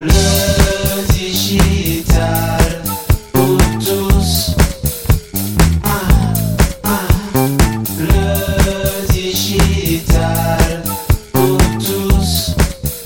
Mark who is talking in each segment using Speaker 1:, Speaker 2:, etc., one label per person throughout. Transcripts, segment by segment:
Speaker 1: Le digital pour tous.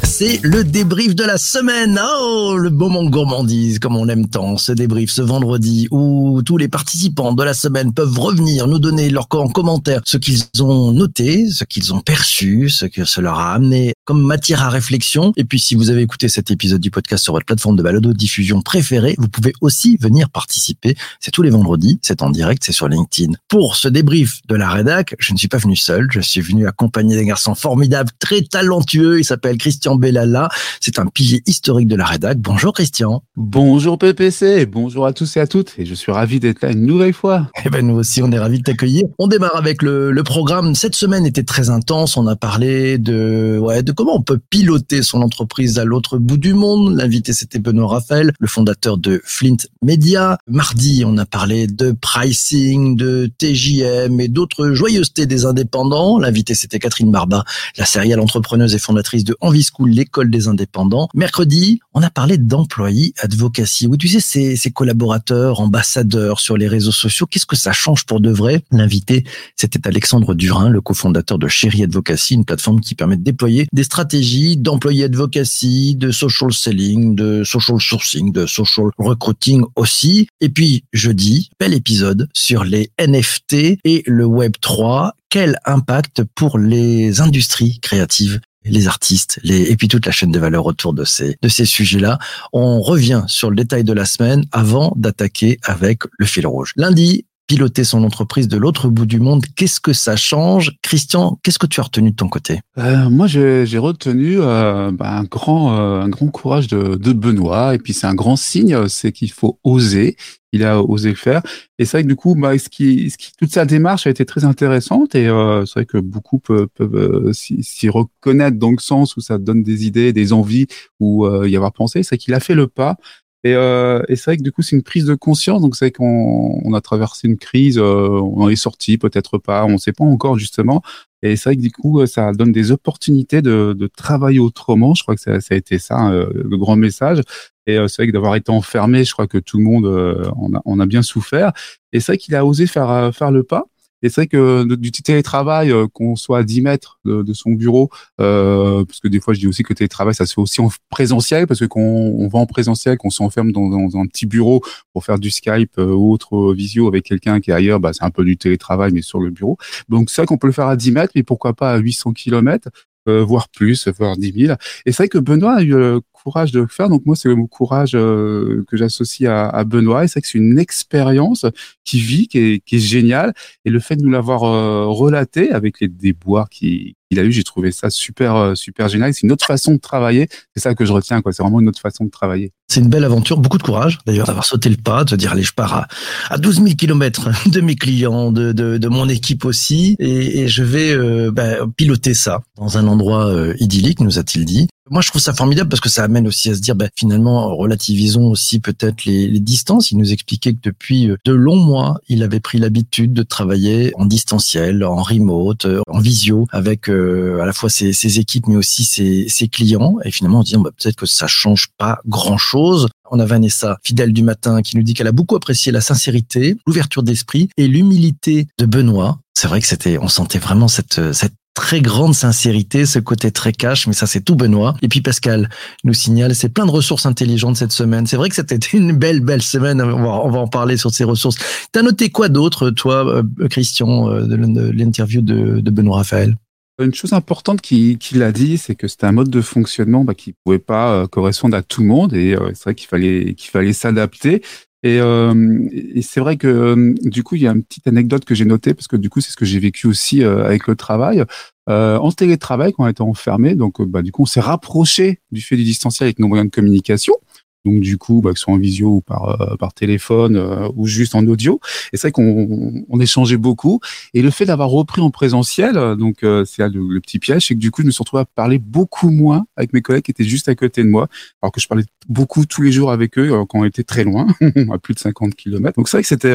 Speaker 2: C'est le débrief de la semaine. Oh, le moment gourmandise, comme on l'aime tant. Ce débrief ce vendredi où tous les participants de la semaine peuvent revenir nous donner leur en commentaire ce qu'ils ont noté, ce qu'ils ont perçu, ce que cela leur a amené comme matière à réflexion. Et puis, si vous avez écouté cet épisode du podcast sur votre plateforme de balado diffusion préférée, vous pouvez aussi venir participer. C'est tous les vendredis, c'est en direct, c'est sur LinkedIn. Pour ce débrief de la rédac, je ne suis pas venu seul, je suis venu accompagné d'un garçon formidable, très talentueux. Il s'appelle Christian Bellala. C'est un pilier historique de la rédac. Bonjour Christian.
Speaker 3: Bonjour PPC, bonjour à tous et à toutes, et je suis ravi d'être là une nouvelle fois.
Speaker 2: Eh ben nous aussi, on est ravis de t'accueillir. On démarre avec le, le programme. Cette semaine était très intense. On a parlé de, ouais, de comment on peut piloter son entreprise à l'autre bout du monde. L'invité, c'était Benoît Raphaël, le fondateur de Flint Media. Mardi, on a parlé de pricing, de TJM et d'autres joyeusetés des indépendants. L'invité, c'était Catherine Barba, la serial entrepreneuse et fondatrice de Envie School, l'école des indépendants. Mercredi, on a parlé d'employés advocacy. Oui, tu sais, ces, ces collaborateurs, ambassadeurs sur les réseaux sociaux, qu'est-ce que ça change pour de vrai? L'invité, c'était Alexandre Durin, le cofondateur de Chéri Advocacy, une plateforme qui permet de déployer stratégies d'employés advocacy, de social selling, de social sourcing, de social recruiting aussi. Et puis, jeudi, bel épisode sur les NFT et le Web 3. Quel impact pour les industries créatives les artistes, les, et puis toute la chaîne de valeur autour de ces, de ces sujets-là. On revient sur le détail de la semaine avant d'attaquer avec le fil rouge. Lundi, piloter son entreprise de l'autre bout du monde, qu'est-ce que ça change? Christian, qu'est-ce que tu as retenu de ton côté?
Speaker 3: Euh, moi, j'ai retenu euh, bah, un grand, euh, un grand courage de, de Benoît, et puis c'est un grand signe, c'est qu'il faut oser. Il a osé le faire, et c'est vrai que du coup, bah, ce qui, toute sa démarche a été très intéressante, et c'est vrai que beaucoup peuvent, peuvent s'y reconnaître dans le sens où ça donne des idées, des envies, ou y avoir pensé. C'est qu'il a fait le pas. Et, euh, et c'est vrai que du coup, c'est une prise de conscience. Donc, c'est vrai qu'on on a traversé une crise, euh, on en est sorti, peut-être pas, on ne sait pas encore justement. Et c'est vrai que du coup, ça donne des opportunités de, de travailler autrement. Je crois que ça, ça a été ça euh, le grand message. Et euh, c'est vrai que d'avoir été enfermé, je crois que tout le monde euh, en, a, en a bien souffert. Et c'est vrai qu'il a osé faire euh, faire le pas. Et c'est vrai que du télétravail, euh, qu'on soit à 10 mètres de, son bureau, euh, parce que des fois je dis aussi que télétravail, ça se fait aussi en présentiel, parce que quand on va en présentiel, qu'on s'enferme dans, un petit bureau pour faire du Skype euh, ou autre euh, visio avec quelqu'un qui est ailleurs, bah, c'est un peu du télétravail, mais sur le bureau. Donc c'est vrai qu'on peut le faire à 10 mètres, mais pourquoi pas à 800 kilomètres euh, voire plus, voire 10 000. Et c'est vrai que Benoît a eu courage de le faire. Donc moi, c'est le courage euh, que j'associe à, à Benoît. Et c'est que c'est une expérience qui vit, qui est, qui est géniale. Et le fait de nous l'avoir euh, relaté avec les déboires qu'il a eu, j'ai trouvé ça super, euh, super génial. C'est une autre façon de travailler. C'est ça que je retiens. C'est vraiment une autre façon de travailler.
Speaker 2: C'est une belle aventure, beaucoup de courage d'ailleurs d'avoir sauté le pas, de se dire allez je pars à, à 12 000 kilomètres de mes clients, de, de, de mon équipe aussi, et, et je vais euh, bah, piloter ça dans un endroit euh, idyllique, nous a-t-il dit. Moi, je trouve ça formidable parce que ça amène aussi à se dire, bah, finalement, relativisons aussi peut-être les, les distances. Il nous expliquait que depuis euh, de longs mois, il avait pris l'habitude de travailler en distanciel, en remote, euh, en visio, avec euh, à la fois ses, ses équipes, mais aussi ses, ses clients. Et finalement, on se dit, bah, peut-être que ça change pas grand-chose. On a Vanessa, fidèle du matin, qui nous dit qu'elle a beaucoup apprécié la sincérité, l'ouverture d'esprit et l'humilité de Benoît. C'est vrai que c'était, on sentait vraiment cette, cette très grande sincérité, ce côté très cash, mais ça c'est tout Benoît. Et puis Pascal nous signale, c'est plein de ressources intelligentes cette semaine. C'est vrai que c'était une belle, belle semaine. On va, en parler sur ces ressources. T'as noté quoi d'autre, toi, euh, Christian, euh, de l'in- de l'interview de, Benoît Raphaël?
Speaker 3: Une chose importante qu'il a dit, c'est que c'était un mode de fonctionnement bah, qui pouvait pas euh, correspondre à tout le monde et c'est vrai qu'il fallait s'adapter. Et, euh, et c'est vrai que euh, du coup, il y a une petite anecdote que j'ai notée parce que du coup, c'est ce que j'ai vécu aussi euh, avec le travail. Euh, en télétravail, quand on était enfermé, donc euh, bah, du coup, on s'est rapproché du fait du distanciel avec nos moyens de communication. Donc du coup, bah, que ce soit en visio ou par euh, par téléphone euh, ou juste en audio. Et c'est vrai qu'on on échangeait beaucoup. Et le fait d'avoir repris en présentiel, euh, donc c'est le, le petit piège, c'est que du coup, je me suis retrouvé à parler beaucoup moins avec mes collègues qui étaient juste à côté de moi, alors que je parlais beaucoup tous les jours avec eux quand on était très loin, à plus de 50 km. Donc c'est vrai que c'était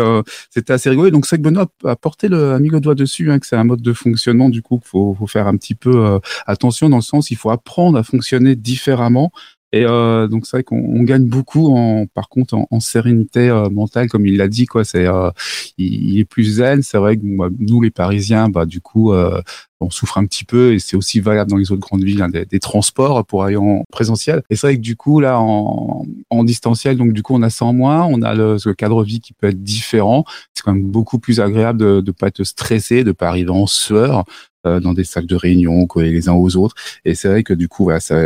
Speaker 3: c'était assez rigolo. Et donc c'est vrai que Benoît a porté le a mis le doigt dessus, hein, que c'est un mode de fonctionnement du coup qu'il faut, faut faire un petit peu euh, attention dans le sens il faut apprendre à fonctionner différemment Et euh, donc c'est vrai qu'on on gagne beaucoup en, par contre, en, sérénité euh, mentale, comme il l'a dit, quoi. C'est, euh, il, est plus zen. C'est vrai que bah, nous, les Parisiens, bah du coup, euh, on souffre un petit peu, et c'est aussi valable dans les autres grandes villes, hein, des, transports pour aller en présentiel. Et c'est vrai que du coup, là, en, en distanciel, donc du coup, on a ça en moins, on a le, le cadre vie qui peut être différent. C'est quand même beaucoup plus agréable de ne pas être stressé, de pas arriver en sueur dans des salles de réunion, les uns aux autres. Et c'est vrai que du coup, voilà, ça,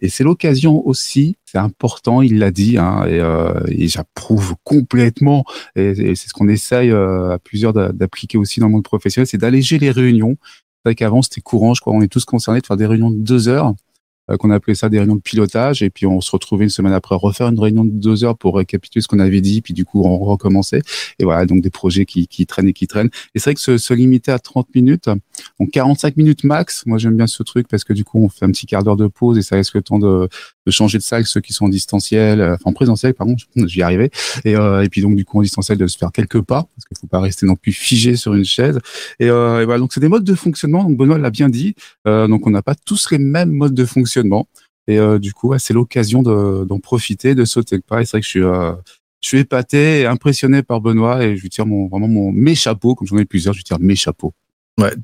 Speaker 3: et c'est l'occasion aussi, c'est important, il l'a dit, hein, et, euh, j'approuve complètement, et, c'est ce qu'on essaye euh, à plusieurs d'a- d'appliquer aussi dans le monde professionnel, c'est d'alléger les réunions. C'est vrai qu'avant, c'était courant, je crois, on est tous concernés de faire des réunions de deux heures, euh, qu'on appelait ça des réunions de pilotage, et puis on se retrouvait une semaine après refaire une réunion de deux heures pour récapituler ce qu'on avait dit, puis du coup, on recommençait. Et voilà, donc des projets qui, qui traînent et qui traînent. Et c'est vrai que se, se limiter à 30 minutes, donc 45 minutes max, moi j'aime bien ce truc parce que du coup on fait un petit quart d'heure de pause et ça laisse le temps de, de changer de salle ceux qui sont en distanciel, euh, enfin en présentiel pardon, j'y arrivais. Et, euh, et puis donc du coup en distanciel de se faire quelques pas parce qu'il faut pas rester non plus figé sur une chaise. Et, euh, et voilà donc c'est des modes de fonctionnement. Donc Benoît l'a bien dit. Euh, donc on n'a pas tous les mêmes modes de fonctionnement. Et euh, du coup c'est l'occasion de- d'en profiter, de sauter le pas. Et c'est vrai que je suis je suis épaté et impressionné par Benoît et je lui tire mon, vraiment mon, mes chapeaux, comme j'en ai plusieurs, je lui tire mes chapeaux.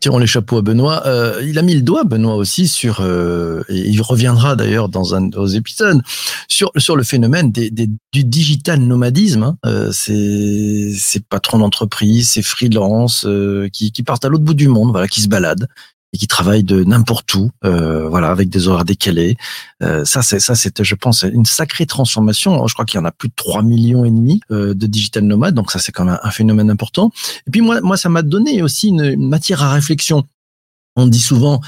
Speaker 2: Tirons les chapeaux à Benoît. Euh, il a mis le doigt, Benoît aussi, sur, euh, et il reviendra d'ailleurs dans un aux épisodes, sur, sur le phénomène du digital nomadisme. hein. Euh, ces patrons d'entreprise, ces freelances euh, qui, qui partent à l'autre bout du monde, voilà, qui se baladent et qui travaillent de n'importe où, euh, voilà, avec des horaires décalés. Euh, ça, c'est ça, c'est, je pense, une sacrée transformation. Je crois qu'il y en a plus de 3 millions et demi euh, de digital nomades, donc ça, c'est quand même un phénomène important. Et puis moi, moi, ça m'a donné aussi une matière à réflexion. On dit souvent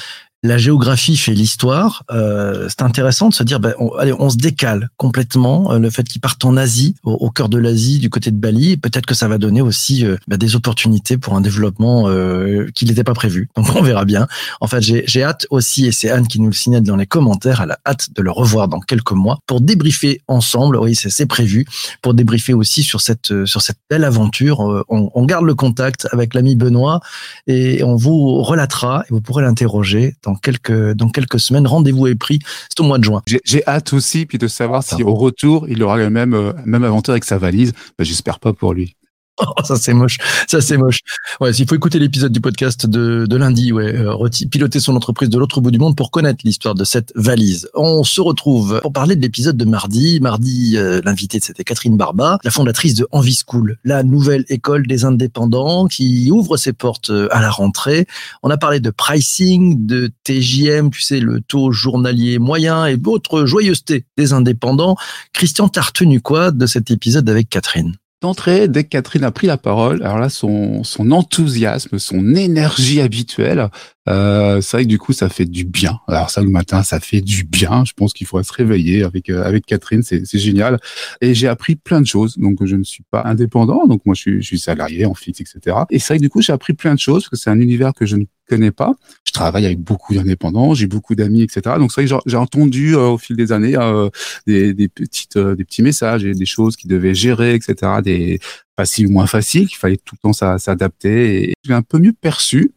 Speaker 2: la géographie fait l'histoire. Euh, c'est intéressant de se dire, ben, on, allez, on se décale complètement. Euh, le fait qu'ils partent en Asie, au, au cœur de l'Asie, du côté de Bali, peut-être que ça va donner aussi euh, ben, des opportunités pour un développement euh, qui n'était pas prévu. Donc on verra bien. En fait, j'ai hâte aussi, et c'est Anne qui nous le signale dans les commentaires, elle a hâte de le revoir dans quelques mois pour débriefer ensemble. Oui, c'est prévu pour débriefer aussi sur cette euh, sur cette belle aventure. Euh, On, on garde le contact avec l'ami Benoît et on vous relatera et vous pourrez l'interroger quelques dans quelques semaines. Rendez-vous est pris. C'est au mois de juin.
Speaker 3: J'ai hâte aussi puis de savoir
Speaker 2: Ah,
Speaker 3: si au retour il aura le même euh, même aventure avec sa valise. Ben, J'espère pas pour lui.
Speaker 2: Oh, ça c'est moche, ça c'est moche. Ouais, s'il faut écouter l'épisode du podcast de, de lundi, ouais, euh, piloter son entreprise de l'autre bout du monde pour connaître l'histoire de cette valise. On se retrouve pour parler de l'épisode de mardi. Mardi, euh, l'invité c'était Catherine Barba, la fondatrice de Envie School, la nouvelle école des indépendants qui ouvre ses portes euh, à la rentrée. On a parlé de pricing, de TJM, tu sais, le taux journalier moyen et d'autres joyeusetés des indépendants. Christian, t'as retenu quoi de cet épisode avec Catherine
Speaker 3: D'entrée, dès que Catherine a pris la parole, alors là, son, son enthousiasme, son énergie habituelle, euh, c'est vrai que du coup, ça fait du bien. Alors ça, le matin, ça fait du bien. Je pense qu'il faudrait se réveiller avec euh, avec Catherine, c'est c'est génial. Et j'ai appris plein de choses. Donc, je ne suis pas indépendant. Donc, moi, je suis, je suis salarié en fixe, etc. Et c'est vrai que du coup, j'ai appris plein de choses parce que c'est un univers que je ne connais pas. Je travaille avec beaucoup d'indépendants, j'ai beaucoup d'amis, etc. Donc, c'est vrai que j'ai- entendu euh, au fil des années euh, des, petites, euh, des petits messages et des choses qui devaient gérer, etc. Des faciles ou moins faciles, qu'il fallait tout le temps s'a- s'adapter. Je l'ai un peu mieux perçu.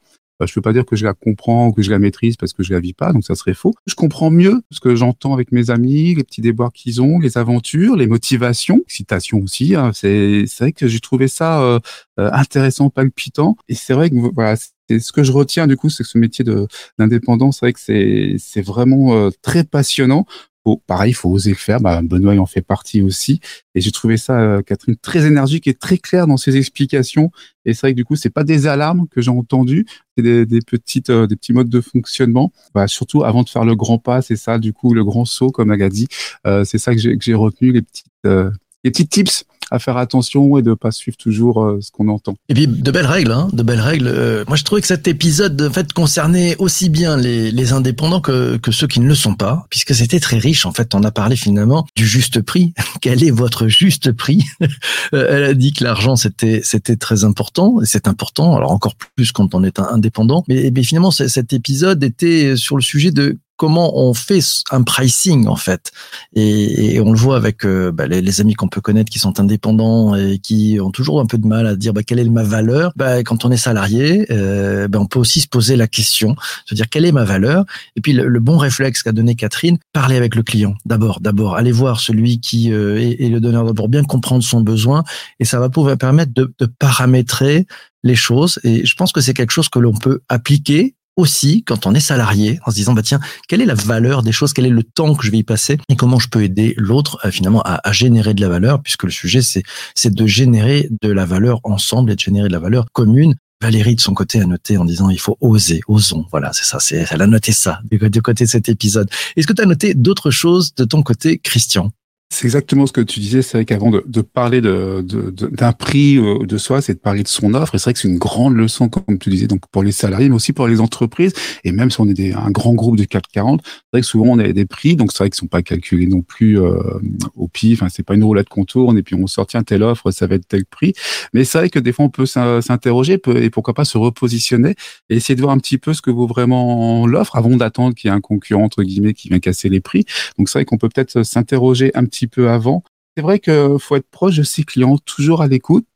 Speaker 3: Je peux pas dire que je la comprends ou que je la maîtrise parce que je la vis pas, donc ça serait faux. Je comprends mieux ce que j'entends avec mes amis, les petits déboires qu'ils ont, les aventures, les motivations, excitation aussi. hein. C'est vrai que j'ai trouvé ça intéressant, palpitant. Et c'est vrai que voilà, c'est ce que je retiens du coup, c'est que ce métier d'indépendant, c'est vrai que c'est vraiment euh, très passionnant. Faut, pareil, il faut oser le faire. Bah, Benoît en fait partie aussi. Et j'ai trouvé ça, euh, Catherine, très énergique et très claire dans ses explications. Et c'est vrai que du coup, c'est pas des alarmes que j'ai entendues, c'est des, des petites, euh, des petits modes de fonctionnement. Bah, surtout avant de faire le grand pas, c'est ça, du coup, le grand saut, comme elle a dit. Euh, c'est ça que j'ai que j'ai retenu, les petites, euh, les petits tips à faire attention et de pas suivre toujours euh, ce qu'on entend.
Speaker 2: Et puis de belles règles, hein, de belles règles. Euh, moi, je trouvais que cet épisode en fait concernait aussi bien les, les indépendants que, que ceux qui ne le sont pas, puisque c'était très riche. En fait, on a parlé finalement du juste prix. Quel est votre juste prix Euh, Elle a dit que l'argent c'était c'était très important et c'est important. Alors encore plus quand on est indépendant. Mais, mais finalement, cet épisode était sur le sujet de comment on fait un pricing en fait. Et, on le voit avec euh, bah, les, amis qu'on peut connaître qui sont indépendants et qui ont toujours un peu de mal à dire bah, quelle est ma valeur? Bah, quand on est salarié, euh, bah, on peut aussi se poser la question, se dire quelle est ma valeur? Et puis le, bon réflexe qu'a donné Catherine, parler avec le client d'abord. D'abord, aller voir celui qui euh, est, le donneur pour bien comprendre son besoin et ça va pouvoir permettre de, de paramétrer les choses. Et je pense que c'est quelque chose que l'on peut appliquer aussi quand on est salarié en se disant bah tiens quelle est la valeur des choses? Quel est le temps que je vais y passer? Et comment je peux aider l'autre euh, finalement à, à, générer de la valeur? Puisque le sujet c'est c'est de générer de la valeur ensemble et de générer de la valeur commune. Valérie de son côté a noté en disant il faut oser, osons. Voilà, c'est ça, c'est elle a noté ça du côté de cet épisode. Est-ce que tu as noté d'autres choses de ton côté, Christian?
Speaker 3: C'est exactement ce que tu disais. C'est vrai qu'avant de, de, parler d'un de, de, prix euh, de soi, c'est de parler de son offre. Et c'est vrai que c'est une grande leçon, comme tu disais, donc pour les salariés, mais aussi pour les entreprises. Et même si on est des, un grand groupe de 440, c'est vrai que souvent on a des prix, donc c'est vrai qu'ils sont pas calculés non plus euh, au pif. Enfin, c'est pas une roulette qu'on tourne et puis on sort tiens telle offre, ça va être tel prix. Mais c'est vrai que des fois on peut s'interroger et pourquoi pas se repositionner et essayer de voir un petit peu ce que vaut vraiment l'offre avant d'attendre qu'il y ait un concurrent entre guillemets qui vient casser les prix. Donc c'est vrai qu'on peut peut-être s'interroger un petit peu avant. C'est vrai qu'il faut être proche de ses clients, toujours à l'écoute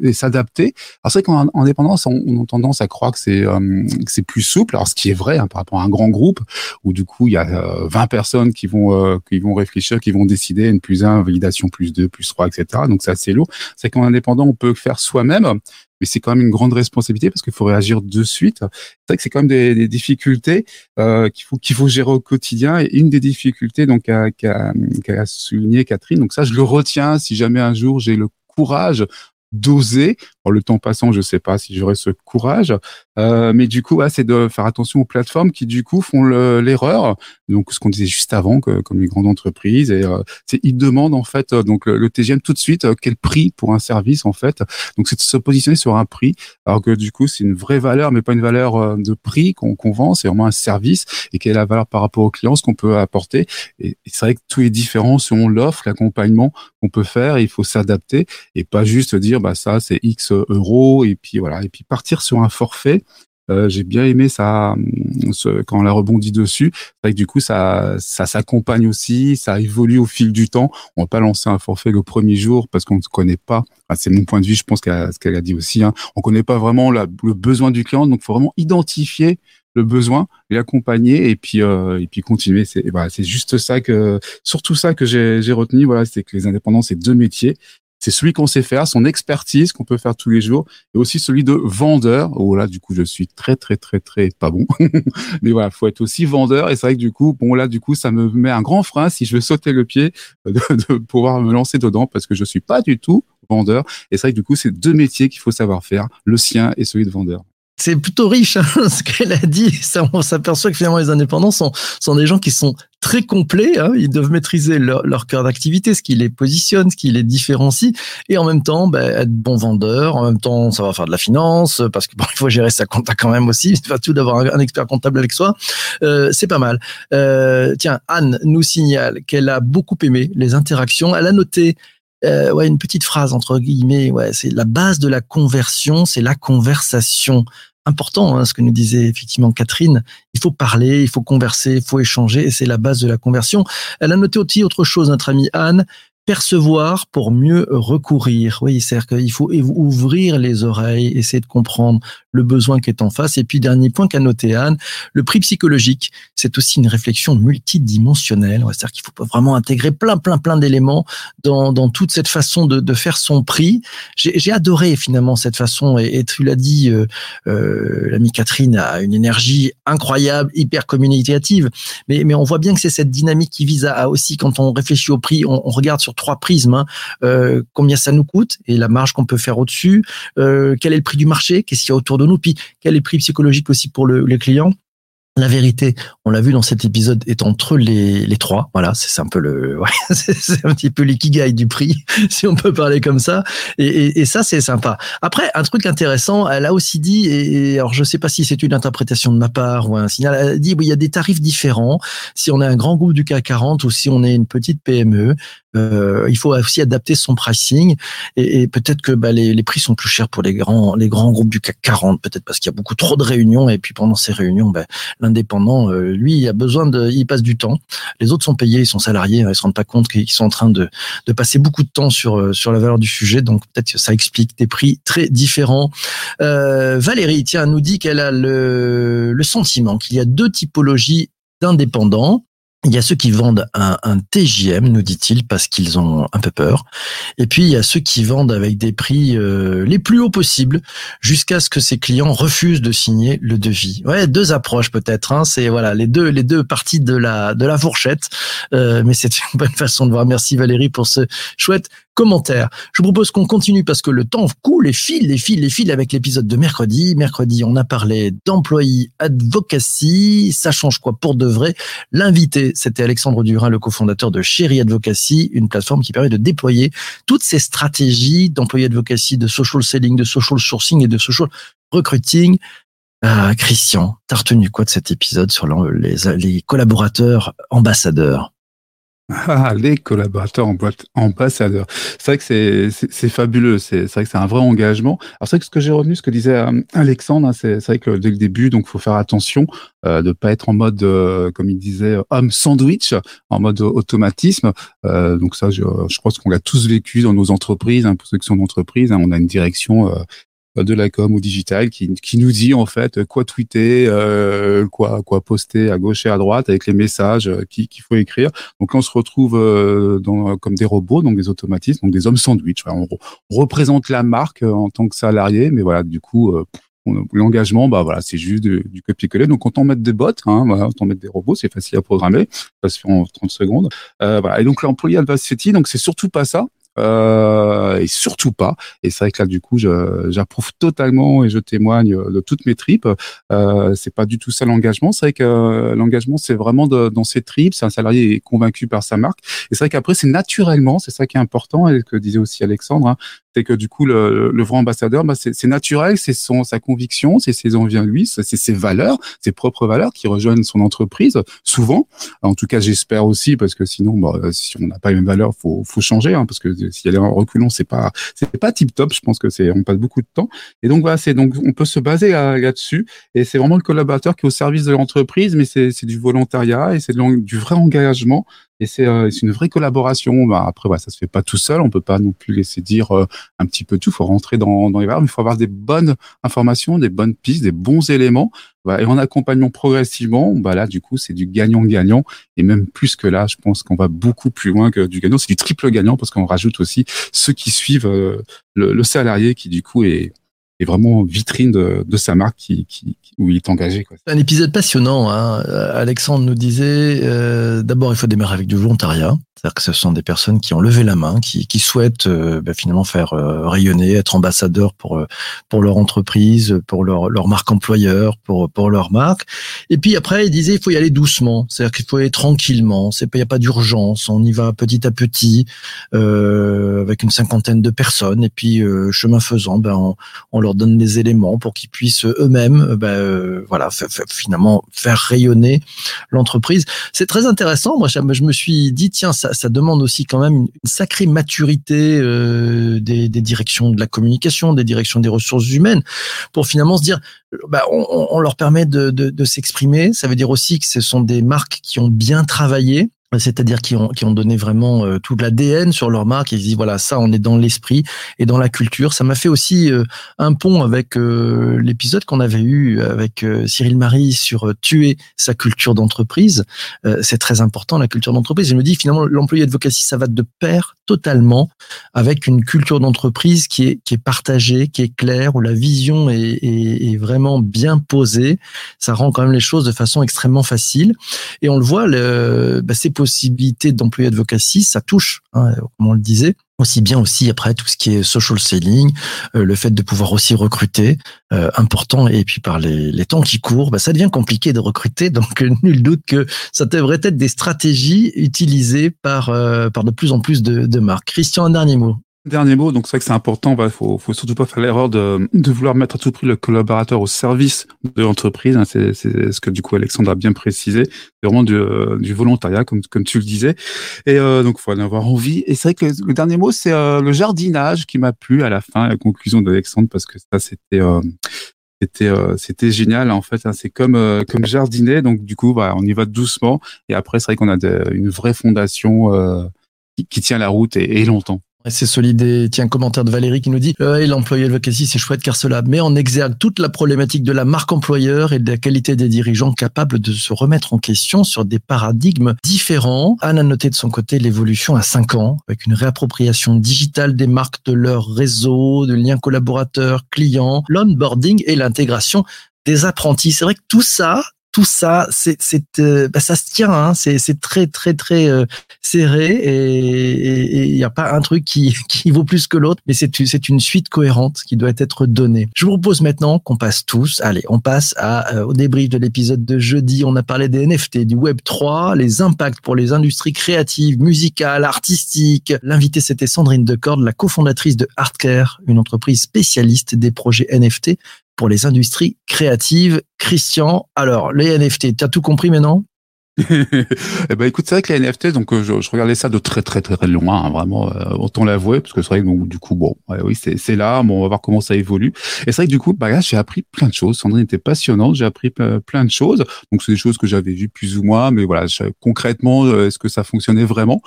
Speaker 3: et s'adapter. Alors c'est vrai qu'en indépendance, on, on, a tendance à croire que c'est euh, plus souple. Alors ce qui est vrai hein, par rapport à un grand groupe où du coup il y a 20 euh, personnes qui vont euh, qui vont réfléchir, qui vont décider une plus 1, validation plus 2, plus 3, etc. Donc c'est assez lourd. C'est qu'en indépendant, on peut faire soi-même mais c'est quand même une grande responsabilité parce qu'il faut réagir de suite. C'est vrai que c'est quand même des, difficultés euh, qu'il faut gérer au quotidien. Et une des difficultés donc qu'a qu souligné Catherine, donc ça je le retiens si jamais un jour j'ai le courage d'oser. Le temps passant, je sais pas si j'aurai ce courage, euh, mais du coup, c'est de faire attention aux plateformes qui du coup font l'erreur. Donc, ce qu'on disait juste avant, que, comme les grandes entreprises, et euh, c'est ils demandent en fait euh, donc le, TGM tout de suite euh, quel prix pour un service en fait. Donc, c'est de se positionner sur un prix, alors que du coup, c'est une vraie valeur, mais pas une valeur de prix qu'on vend. C'est vraiment un service et quelle est la valeur par rapport au client, ce qu'on peut apporter. Et, et c'est vrai que tout est différent selon l'offre, l'accompagnement qu'on peut faire. Il faut s'adapter et pas juste dire bah ça c'est X euros et puis voilà et puis partir sur un forfait. Euh, j'ai bien aimé ça ce, quand on a rebondi dessus. C'est vrai que du coup ça ça s'accompagne aussi, ça évolue au fil du temps. On va pas lancer un forfait le premier jour parce qu'on ne connaît pas. c'est mon point de vue, je pense qu'elle ce qu'elle a dit aussi. Hein. On connaît pas vraiment le besoin du client, donc faut vraiment identifier le besoin, l'accompagner et puis euh, et puis continuer. C'est c'est juste ça que surtout ça que j'ai retenu. Voilà, c'est que les indépendants c'est deux métiers c'est celui qu'on sait faire, son expertise qu'on peut faire tous les jours, et aussi celui de vendeur. Oh là, du coup, je suis très très très très pas bon, mais voilà, faut être aussi vendeur. Et c'est vrai que du coup, bon là, du coup, ça me met un grand frein si je veux sauter le pied de, de pouvoir me lancer dedans parce que je suis pas du tout vendeur. Et c'est vrai que du coup, c'est deux métiers qu'il faut savoir faire, le sien et celui de vendeur
Speaker 2: c'est plutôt riche hein, ce qu'elle a dit. Ça, on s'aperçoit que finalement les indépendants sont, sont des gens qui sont très complets. Hein. Ils doivent maîtriser leur, cœur d'activité, ce qui les positionne, ce qui les différencie, et en même temps bah, être bon vendeur. En même temps, ça va faire de la finance parce que bon, il faut gérer sa compta quand même aussi. C'est pas tout d'avoir un, expert comptable avec soi. Euh, c'est pas mal. Euh, tiens, Anne nous signale qu'elle a beaucoup aimé les interactions. Elle a noté euh, une petite phrase entre guillemets. Ouais, c'est la base de la conversion, c'est la conversation important, hein, ce que nous disait effectivement Catherine. Il faut parler, il faut converser, il faut échanger, et c'est la base de la conversion. Elle a noté aussi autre chose, notre amie Anne, percevoir pour mieux recourir. Oui, c'est-à-dire qu'il faut ouvrir les oreilles, essayer de comprendre le besoin qui est en face. Et puis, dernier point qu'a noté Anne, le prix psychologique, c'est aussi une réflexion multidimensionnelle. C'est-à-dire qu'il faut vraiment intégrer plein, plein, plein d'éléments dans, dans toute cette façon de, de faire son prix. J'ai adoré finalement cette façon, et, et tu l'as dit, euh, euh, l'amie Catherine a une énergie incroyable, hyper communicative, mais, mais on voit bien que c'est cette dynamique qui vise à, aussi, quand on réfléchit au prix, on, on regarde sur trois prismes. Hein. Euh, combien ça nous coûte et la marge qu'on peut faire au-dessus. Euh, quel est le prix du marché? Qu'est-ce qu'il y a autour nous Puis quel est le prix psychologique aussi pour le, les clients la vérité, on l'a vu dans cet épisode, est entre les, trois. Voilà, c'est un peu le, c'est un petit peu l'ikigai du prix, si on peut parler comme ça. Et ça, c'est sympa. Après, un truc intéressant, elle a aussi dit, et, alors je sais pas si c'est une interprétation de ma part ou un signal, elle a dit, oui, il y a des tarifs différents si on est un grand groupe du CAC 40 ou si on est une petite PME. Euh, il faut aussi adapter son pricing et, et peut-être que bah, les, les, prix sont plus chers pour les grands les grands groupes du CAC 40, peut-être parce qu'il y a beaucoup trop de réunions et puis pendant ces réunions, bah, l'indépendant, euh, lui, il a besoin de, il passe du temps. Les autres sont payés, ils sont salariés, ils se rendent pas compte qu'ils sont en train de, de passer beaucoup de temps sur euh, sur la valeur du sujet, donc peut-être que ça explique des prix très différents. Euh, Valérie, tiens, nous dit qu'elle a le, le sentiment qu'il y a deux typologies d'indépendants. Il y a ceux qui vendent un, un TJM, nous dit-il, parce qu'ils ont un peu peur. Et puis il y a ceux qui vendent avec des prix euh, les plus hauts possibles, jusqu'à ce que ces clients refusent de signer le devis. Ouais, deux approches peut-être. Hein, c'est voilà les deux les deux parties de la de la fourchette. Euh, mais c'est une bonne façon de voir. Merci Valérie pour ce chouette commentaire. Je propose qu'on continue parce que le temps coule et file, les file, les file avec l'épisode de mercredi. Mercredi, on a parlé d'employés advocacy. Ça change quoi pour de vrai? L'invité, c'était Alexandre Durin, le cofondateur de Chéri Advocacy, une plateforme qui permet de déployer toutes ces stratégies d'employés advocacy, de social selling, de social sourcing et de social recruiting. Euh, Christian, t'as retenu quoi de cet épisode sur les collaborateurs ambassadeurs?
Speaker 3: Ah, les collaborateurs en ambassadeurs. C'est vrai que c'est, c'est, fabuleux. C'est, c'est vrai que c'est un vrai engagement. Alors c'est vrai que ce que j'ai retenu, ce que disait euh, Alexandre, hein, c'est, c'est vrai que dès le début, donc faut faire attention euh, de pas être en mode, euh, comme il disait, homme sandwich, en mode automatisme. Euh, donc ça, je, je pense qu'on l'a tous vécu dans nos entreprises. Hein, pour ceux qui sont d'entreprise, hein, on a une direction euh, de la com ou digital qui, qui nous dit en fait quoi tweeter, euh, quoi quoi poster à gauche et à droite avec les messages euh, qu'il faut écrire. Donc on se retrouve euh, dans, comme des robots, donc des automatismes, donc des hommes sandwich. on, représente la marque en tant que salarié, mais voilà du coup l'engagement, bah voilà, c'est juste du, du copier-coller. Donc, quand on met des bots, hein, voilà, quand on met des robots, c'est facile à programmer, ça se fait en 30 secondes. Euh, voilà. Et donc, l'employé Advanced donc c'est surtout pas ça euh, et surtout pas. Et c'est vrai que là, du coup, j'approuve totalement et je témoigne de toutes mes tripes. Euh, c'est pas du tout ça l'engagement. C'est vrai que euh, l'engagement, c'est vraiment dans ses tripes. C'est un salarié convaincu par sa marque. Et c'est vrai qu'après, c'est naturellement, c'est ça qui est important et que disait aussi Alexandre, hein, c'est que du coup le, le vrai ambassadeur, bah, c'est naturel, c'est son sa conviction, c'est ses envies à lui, c'est ses valeurs, ses propres valeurs qui rejoignent son entreprise souvent. En tout cas, j'espère aussi parce que sinon, bah, si on n'a pas les mêmes valeurs, faut faut changer, hein, parce que s'il y a en reculons, c'est pas c'est pas tip top. Je pense que c'est on passe beaucoup de temps. Et donc voilà, c'est donc on peut se baser là-dessus. et c'est vraiment le collaborateur qui est au service de l'entreprise, mais c'est du volontariat et c'est du vrai engagement et c'est euh, une vraie collaboration. Bah, après, voilà, ça se fait pas tout seul. On peut pas non plus laisser dire euh, un petit peu tout. Il faut rentrer dans, dans les valeurs, il faut avoir des bonnes informations, des bonnes pistes, des bons éléments. Voilà, et en accompagnant progressivement, bah là, du coup, c'est du gagnant-gagnant. Et même plus que là, je pense qu'on va beaucoup plus loin que du gagnant. C'est du triple gagnant parce qu'on rajoute aussi ceux qui suivent euh, le, le salarié qui, du coup, est est vraiment vitrine de, sa marque qui, où il est engagé.
Speaker 2: C'est un épisode passionnant. Hein. Alexandre nous disait, euh, d'abord, il faut démarrer avec du volontariat. C'est-à-dire que ce sont des personnes qui ont levé la main, qui, qui souhaitent euh, bah, finalement faire euh, rayonner, être ambassadeurs pour euh, pour leur entreprise, pour leur, leur marque employeur, pour pour leur marque. Et puis après, il disait, il faut y aller doucement. C'est-à-dire qu'il faut y aller tranquillement. C'est pas, il n'y a pas d'urgence. On y va petit à petit, avec une cinquantaine de personnes. Et puis chemin faisant, ben on, on leur donne les éléments pour qu'ils puissent eux-mêmes, ben, voilà, finalement faire rayonner l'entreprise. C'est très intéressant. Moi, je me suis dit, tiens, ça, ça demande aussi quand même une sacrée maturité euh, des, directions de la communication, des directions des ressources humaines, pour finalement se dire, bah, on, on leur permet de, de, de s'exprimer. Ça veut dire aussi que ce sont des marques qui ont bien travaillé, c'est-à-dire qui ont, qui ont donné vraiment euh, tout l'ADN sur leur marque. Ils disent voilà ça, on est dans l'esprit et dans la culture. Ça m'a fait aussi euh, un pont avec euh, l'épisode qu'on avait eu avec euh, Cyril Marie sur tuer sa culture d'entreprise. c'est très important la culture d'entreprise. Je me dis finalement l'employé advocacy ça va de pair totalement avec une culture d'entreprise qui est qui est partagée, qui est claire, où la vision est, est, est, vraiment bien posée. Ça rend quand même les choses de façon extrêmement facile. Et on le voit, le, bah, c'est possibilités d'employer advocacy, ça touche, hein, comme on le disait, aussi bien aussi après tout ce qui est social selling, euh, le fait de pouvoir aussi recruter, euh, important. Et puis par les, temps qui courent, bah, ça devient compliqué de recruter. Donc nul doute que ça devrait être des stratégies utilisées par euh, par de plus en plus de, de marques. Christian, un dernier mot.
Speaker 3: Dernier mot, donc c'est vrai que c'est important, il faut, faut surtout pas faire l'erreur de, de vouloir mettre à tout prix le collaborateur au service de l'entreprise. hein. c'est ce que du coup Alexandre a bien précisé. C'est vraiment du, euh, du volontariat, comme, comme tu le disais. Et euh, donc, faut en avoir envie. Et c'est vrai que le, dernier mot, c'est euh, le jardinage qui m'a plu à la fin, la conclusion d'Alexandre, parce que ça, c'était euh, c'était euh, c'était génial en fait. hein. C'est comme euh, comme jardiner. Donc du coup, bah, on y va doucement. Et après, c'est vrai qu'on a une vraie fondation euh, qui, qui tient la route et, et longtemps.
Speaker 2: C'est solide. Et tiens, commentaire de Valérie qui nous dit euh, l'employé advocacy, c'est chouette car cela met en exergue toute la problématique de la marque employeur et de la qualité des dirigeants capables de se remettre en question sur des paradigmes différents. Anne a noté de son côté l'évolution à 5 ans avec une réappropriation digitale des marques de leur réseau, de liens collaborateurs, clients, l'onboarding et l'intégration des apprentis. C'est vrai que tout ça, tout ça, c'est, c'est, euh, bah, ça se tient. Hein, c'est, c'est très, très, très euh, serré et il n'y a pas un truc qui, qui vaut plus que l'autre, mais c'est, c'est une suite cohérente qui doit être donnée. Je vous propose maintenant qu'on passe tous, allez, on passe à, euh, au débrief de l'épisode de jeudi. On a parlé des NFT, du Web 3, les impacts pour les industries créatives, musicales, artistiques. L'invité, c'était Sandrine Decorde, la cofondatrice de Artcare, une entreprise spécialiste des projets NFT pour les industries créatives. Christian, alors les NFT, t'as tout compris maintenant?
Speaker 3: Eh ben écoute, c'est vrai que les NFT, donc euh, je, regardais ça de très très très loin, hein, vraiment, euh, autant l'avouer, parce que c'est vrai que donc, du coup, bon, oui, c'est là, bon, on va voir comment ça évolue. Et c'est vrai que du coup, bah là, j'ai appris plein de choses. Sandrine était passionnante, j'ai appris plein de choses. Donc c'est des choses que j'avais vues plus ou moins, mais voilà, concrètement, euh, est-ce que ça fonctionnait vraiment?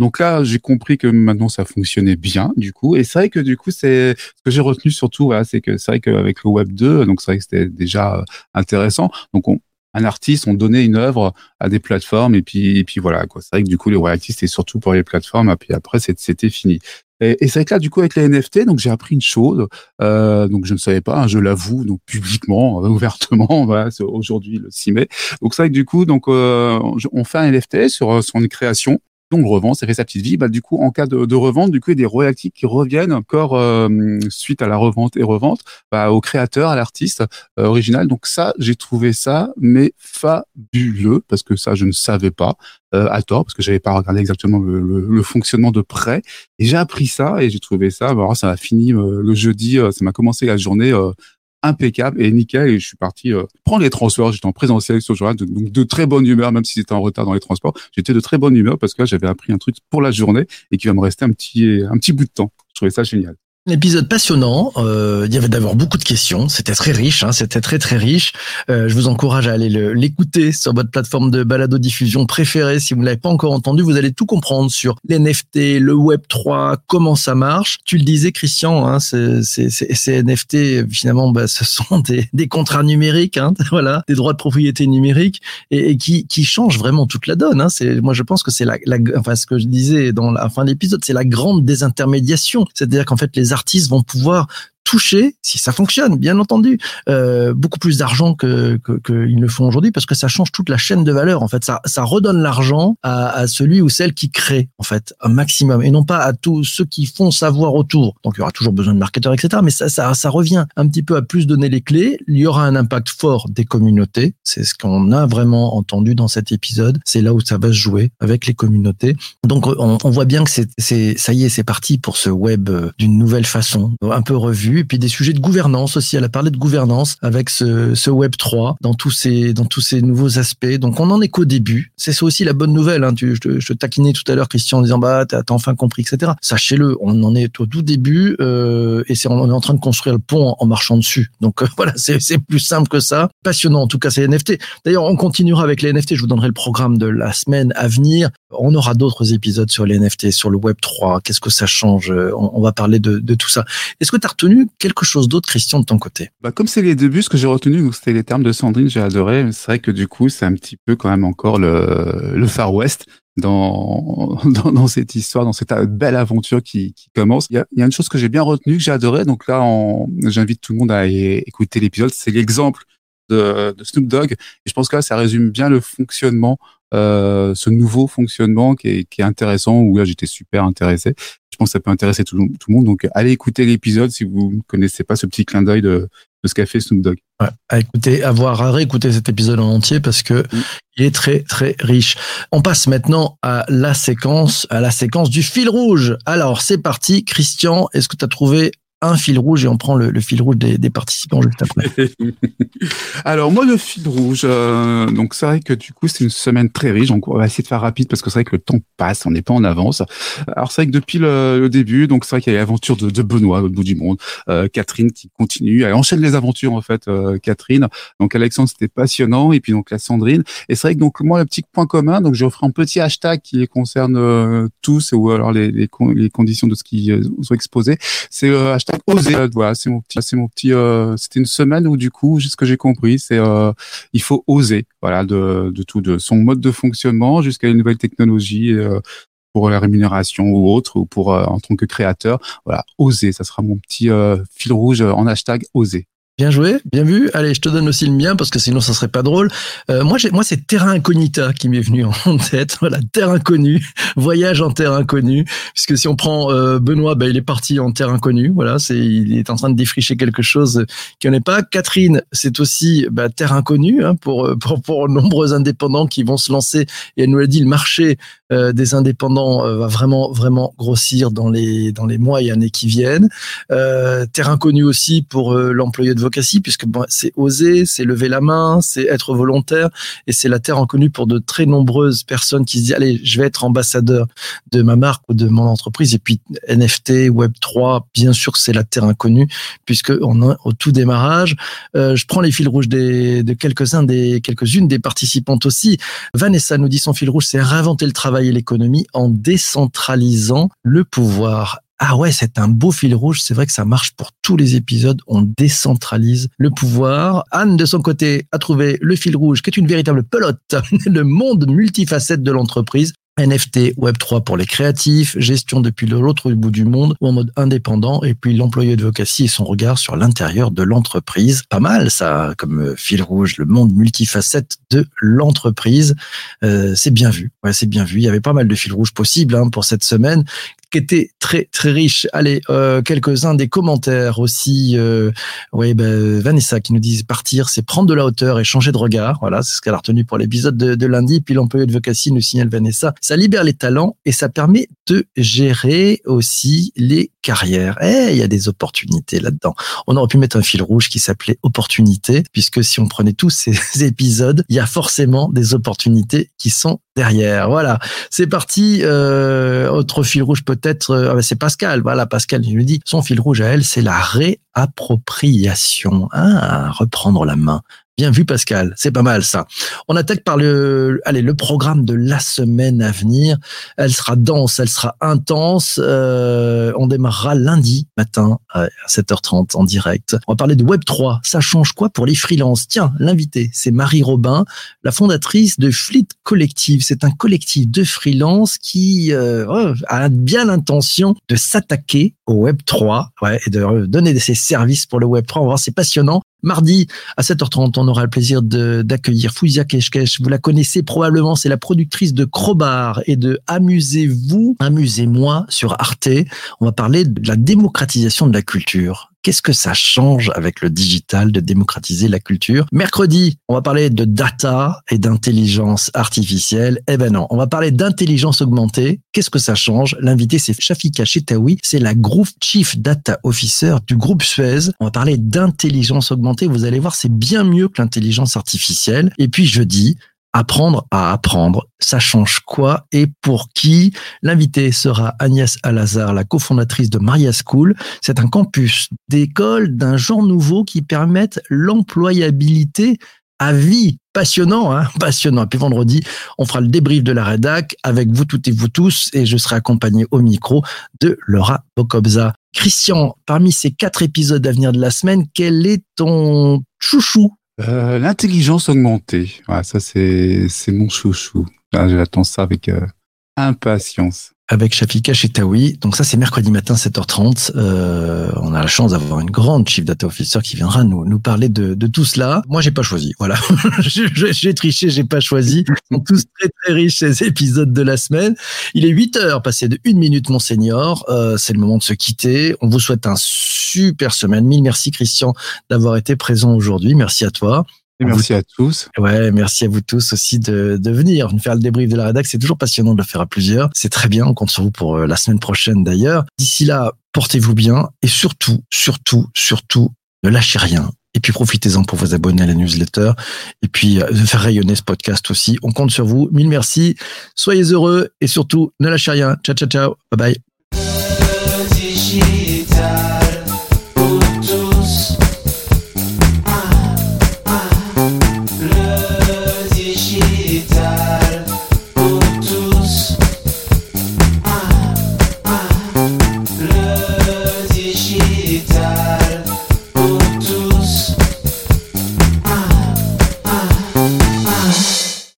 Speaker 3: Donc là, j'ai compris que maintenant ça fonctionnait bien, du coup. Et c'est vrai que du coup, c'est ce que j'ai retenu surtout, voilà, c'est que c'est vrai qu'avec le Web 2, donc c'est vrai que c'était déjà euh, intéressant. Donc on, un artiste, on donnait une œuvre à des plateformes et puis et puis voilà quoi. C'est vrai que du coup les royalties c'était surtout pour les plateformes et puis après c'était fini. Et, c'est vrai que là du coup avec les NFT donc j'ai appris une chose euh, donc je ne savais pas hein, je l'avoue donc publiquement ouvertement voilà aujourd'hui le 6 mai donc c'est vrai que du coup donc euh, on fait un NFT sur euh, son création donc, revend, ça fait sa petite vie. Bah, du coup, en cas de, de revente, du coup, il y a des royalties qui reviennent encore euh, suite à la revente et revente bah, au créateur, à l'artiste euh, original. Donc ça, j'ai trouvé ça mais fabuleux parce que ça, je ne savais pas euh, à tort parce que j'avais pas regardé exactement le, fonctionnement de près. Et j'ai appris ça et j'ai trouvé ça. bah, ça a fini euh, le jeudi. ça m'a commencé la journée. Impeccable. Et nickel et je suis parti euh, prendre les transports. J'étais en présentiel ce jour-là donc de très bonne humeur même si j'étais en retard dans les transports. J'étais de très bonne humeur parce que j'avais appris un truc pour la journée et qui va me rester un petit un petit bout de temps. Je trouvais ça génial
Speaker 2: épisode passionnant. Euh, il y avait d'abord beaucoup de questions. C'était très riche. Hein, C'était très très riche. Euh, je vous encourage à aller le- l'écouter sur votre plateforme de balado diffusion préférée. Si vous ne l'avez pas encore entendu, vous allez tout comprendre sur les NFT, le Web 3, comment ça marche. Tu le disais, Christian. Hein, ces NFT, finalement, bah, ce sont des, des contrats numériques. Hein, voilà, des droits de propriété numériques et, et qui, qui changent vraiment toute la donne. Hein. Moi, je pense que c'est la, la, enfin, ce que je disais dans la fin de l'épisode, c'est la grande désintermédiation. C'est-à-dire qu'en fait, les vont pouvoir toucher, si ça fonctionne, bien entendu, euh, beaucoup plus d'argent que que- qu'ils ne le font aujourd'hui parce que ça change toute la chaîne de valeur. En fait, ça, ça redonne l'argent à, à celui ou celle qui crée, en fait, un maximum, et non pas à tous ceux qui font savoir autour. Donc, il y aura toujours besoin de marketeurs, etc. Mais ça, ça, ça revient un petit peu à plus donner les clés. Il y aura un impact fort des communautés. C'est ce qu'on a vraiment entendu dans cet épisode. C'est là où ça va se jouer avec les communautés. Donc, on, on voit bien que c'est, c'est, ça y est, c'est parti pour ce web euh, d'une nouvelle façon, un peu revu. Et puis des sujets de gouvernance aussi. Elle a parlé de gouvernance avec ce, web 3 dans tous ces, dans tous ces nouveaux aspects. Donc, on en est qu'au début. C'est ça aussi la bonne nouvelle. Hein. Je, te, taquinais tout à l'heure, Christian, en disant, bah, t'as, enfin compris, etc. Sachez-le, on en est au tout début, euh, et c'est, on est en train de construire le pont en, marchant dessus. Donc, euh, voilà, c'est, plus simple que ça. Passionnant, en tout cas, c'est NFT. D'ailleurs, on continuera avec les NFT. Je vous donnerai le programme de la semaine à venir. On aura d'autres épisodes sur les NFT, sur le Web 3. Qu'est-ce que ça change? On, on va parler de, de tout ça. Est-ce que tu as retenu quelque chose d'autre, Christian, de ton côté
Speaker 3: bah, comme c'est les débuts, ce que j'ai retenu, donc c'était les termes de Sandrine, j'ai adoré. C'est vrai que du coup, c'est un petit peu quand même encore le, le Far West dans, dans, dans cette histoire, dans cette belle aventure qui, qui commence. Il y, a, y a une chose que j'ai bien retenue, que j'ai adoré. Donc là, j'invite tout le monde à écouter l'épisode. C'est l'exemple de, de Snoop Dogg. Je pense que là, ça résume bien le fonctionnement, euh, ce nouveau fonctionnement qui est, qui est intéressant, où là, j'étais super intéressé. Je pense que ça peut intéresser tout, le- tout le monde. Donc, allez écouter l'épisode si vous ne connaissez pas ce petit clin d'œil de, de ce qu'a fait Snoop Dogg.
Speaker 2: Ouais, à écouter, à voir, à réécouter cet épisode en entier parce que
Speaker 3: Mm.
Speaker 2: il est très très riche. On passe maintenant à la séquence, à la séquence du fil rouge. Alors c'est parti, Christian. Est-ce que tu as trouvé un fil rouge et on prend le, le fil rouge des, des participants juste après.
Speaker 3: Alors moi le fil rouge, euh, donc c'est vrai que du coup c'est une semaine très riche, on va essayer de faire rapide parce que c'est vrai que le temps passe, on n'est pas en avance. Alors c'est vrai que depuis le, le début, donc c'est vrai qu'il y a l'aventure de, de Benoît au bout du monde, euh, Catherine qui continue, elle enchaîne les aventures en fait, euh, Catherine. Donc Alexandre c'était passionnant et puis donc la Sandrine. Et c'est vrai que donc moi le petit point commun, donc je ferai un petit hashtag qui concerne euh, tous ou alors les, les, les conditions de ce qui euh, sont exposés, c'est euh, oser. Euh, Voilà, c'est mon petit, c'est mon petit. euh, c'était une semaine où du coup, ce que j'ai compris, c'est euh, il faut oser, voilà, de, de tout, de son mode de fonctionnement jusqu'à une nouvelle technologie. pour la rémunération ou autre, ou pour euh, en tant que créateur, voilà, oser, ça sera mon petit euh, fil rouge en hashtag oser.
Speaker 2: Bien joué, bien vu. Allez, je te donne aussi le mien parce que sinon ça serait pas drôle. Euh, moi, moi, c'est Terra Incognita qui m'est venu en tête. Voilà, Terre inconnue, voyage en terre inconnue. Puisque si on prend euh, Benoît, bah, il est parti en terre inconnue. Voilà, c'est, il est en train de défricher quelque chose en ait pas. Catherine, c'est aussi bah, terre inconnue hein, pour, euh, pour pour nombreux indépendants qui vont se lancer. Et elle nous l'a dit, le marché euh, des indépendants euh, va vraiment vraiment grossir dans les dans les mois et années qui viennent. Euh, terre inconnue aussi pour euh, l'employé de Vocacy, puisque bon, c'est oser, c'est lever la main, c'est être volontaire, et c'est la terre inconnue pour de très nombreuses personnes qui se disent allez, je vais être ambassadeur de ma marque ou de mon entreprise. Et puis NFT, Web 3, bien sûr c'est la terre inconnue, puisque on est au tout démarrage. Euh, je prends les fils rouges des, de quelques-uns des quelques-unes des participantes aussi. Vanessa nous dit son fil rouge, c'est réinventer le travail l'économie en décentralisant le pouvoir. Ah ouais, c'est un beau fil rouge. C'est vrai que ça marche pour tous les épisodes. On décentralise le pouvoir. Anne, de son côté, a trouvé le fil rouge, qui est une véritable pelote. le monde multifacette de l'entreprise. NFT, Web3 pour les créatifs, gestion depuis l'autre bout du monde ou en mode indépendant, et puis l'employé de Vocacy et son regard sur l'intérieur de l'entreprise. Pas mal ça, comme euh, fil rouge, le monde multifacette de l'entreprise. Euh, c'est bien vu, ouais, c'est bien vu. Il y avait pas mal de fils rouges possibles hein, pour cette semaine qui était très très riche. Allez, euh, quelques-uns des commentaires aussi. Euh, oui, ben, Vanessa qui nous dit partir, c'est prendre de la hauteur et changer de regard. Voilà, c'est ce qu'elle a retenu pour l'épisode de, lundi. Puis l'employé de Vocacy nous signale Vanessa, ça libère les talents et ça permet de gérer aussi les carrières. Eh, il y a des opportunités là-dedans. On aurait pu mettre un fil rouge qui s'appelait opportunité, puisque si on prenait tous ces épisodes, il y a forcément des opportunités qui sont derrière. Voilà, c'est parti. Euh, autre fil rouge peut-être, euh, ah ben, c'est Pascal. Voilà, Pascal, je lui dis, son fil rouge à elle, c'est la réappropriation. Ah, reprendre la main. Bien vu, Pascal. C'est pas mal, ça. On attaque par le, allez, le programme de la semaine à venir. Elle sera dense, elle sera intense. Euh, on démarrera lundi matin à 7h30 en direct. On va parler de Web3. Ça change quoi pour les freelances? Tiens, l'invité, c'est Marie Robin, la fondatrice de Fleet Collective. C'est un collectif de freelance qui euh, oh, a bien l'intention de s'attaquer au Web3 ouais, et de donner ses services pour le Web3. On va voir, c'est passionnant. Mardi à 7h30, on aura le plaisir d'accueillir Fouzia Keshkesh. Vous la connaissez probablement, c'est la productrice de Crowbar et de Amusez-vous, amusez-moi sur Arte. On va parler de la démocratisation de la culture. Qu'est-ce que ça change avec le digital de démocratiser la culture? Mercredi, on va parler de data et d'intelligence artificielle. Eh ben non, on va parler d'intelligence augmentée. Qu'est-ce que ça change? L'invité, c'est Shafika Chetaoui. C'est la Group Chief Data Officer du groupe Suez. On va parler d'intelligence augmentée. Vous allez voir, c'est bien mieux que l'intelligence artificielle. Et puis jeudi, apprendre à apprendre. Ça change quoi et pour qui? L'invité sera Agnès Alazar, la cofondatrice de Maria School. C'est un campus d'école d'un genre nouveau qui permettent l'employabilité à vie. Passionnant, hein passionnant. Et puis vendredi, on fera le débrief de la rédac avec vous toutes et vous tous et je serai accompagné au micro de Laura Bokobza. Christian, parmi ces quatre épisodes à venir de la semaine, quel est ton chouchou?
Speaker 3: Euh, L'intelligence augmentée, ça c'est c'est mon chouchou. Ah, J'attends ça avec euh, impatience.
Speaker 2: Avec Shafika Chetaoui. Donc ça, c'est mercredi matin, 7h30. Euh, on a la chance d'avoir une grande chief data officer qui viendra nous, nous parler de, de tout cela. Moi, j'ai pas choisi. Voilà. j'ai triché, j'ai pas choisi. Ils sont tous très, très riches, ces épisodes de la semaine. Il est 8 heures, passé de une minute, mon senior. Euh, c'est le moment de se quitter. On vous souhaite un super semaine. Mille merci, Christian, d'avoir été présent aujourd'hui. Merci à toi.
Speaker 3: Et merci à tous.
Speaker 2: Ouais, merci à vous tous aussi de, de venir nous faire le débrief de la rédac. C'est toujours passionnant de le faire à plusieurs. C'est très bien. On compte sur vous pour euh, la semaine prochaine d'ailleurs. D'ici là, portez-vous bien et surtout, surtout, surtout, ne lâchez rien. Et puis profitez-en pour vous abonner à la newsletter et puis euh, de faire rayonner ce podcast aussi. On compte sur vous. Mille merci. Soyez heureux et surtout, ne lâchez rien. Ciao, ciao, ciao. Bye bye.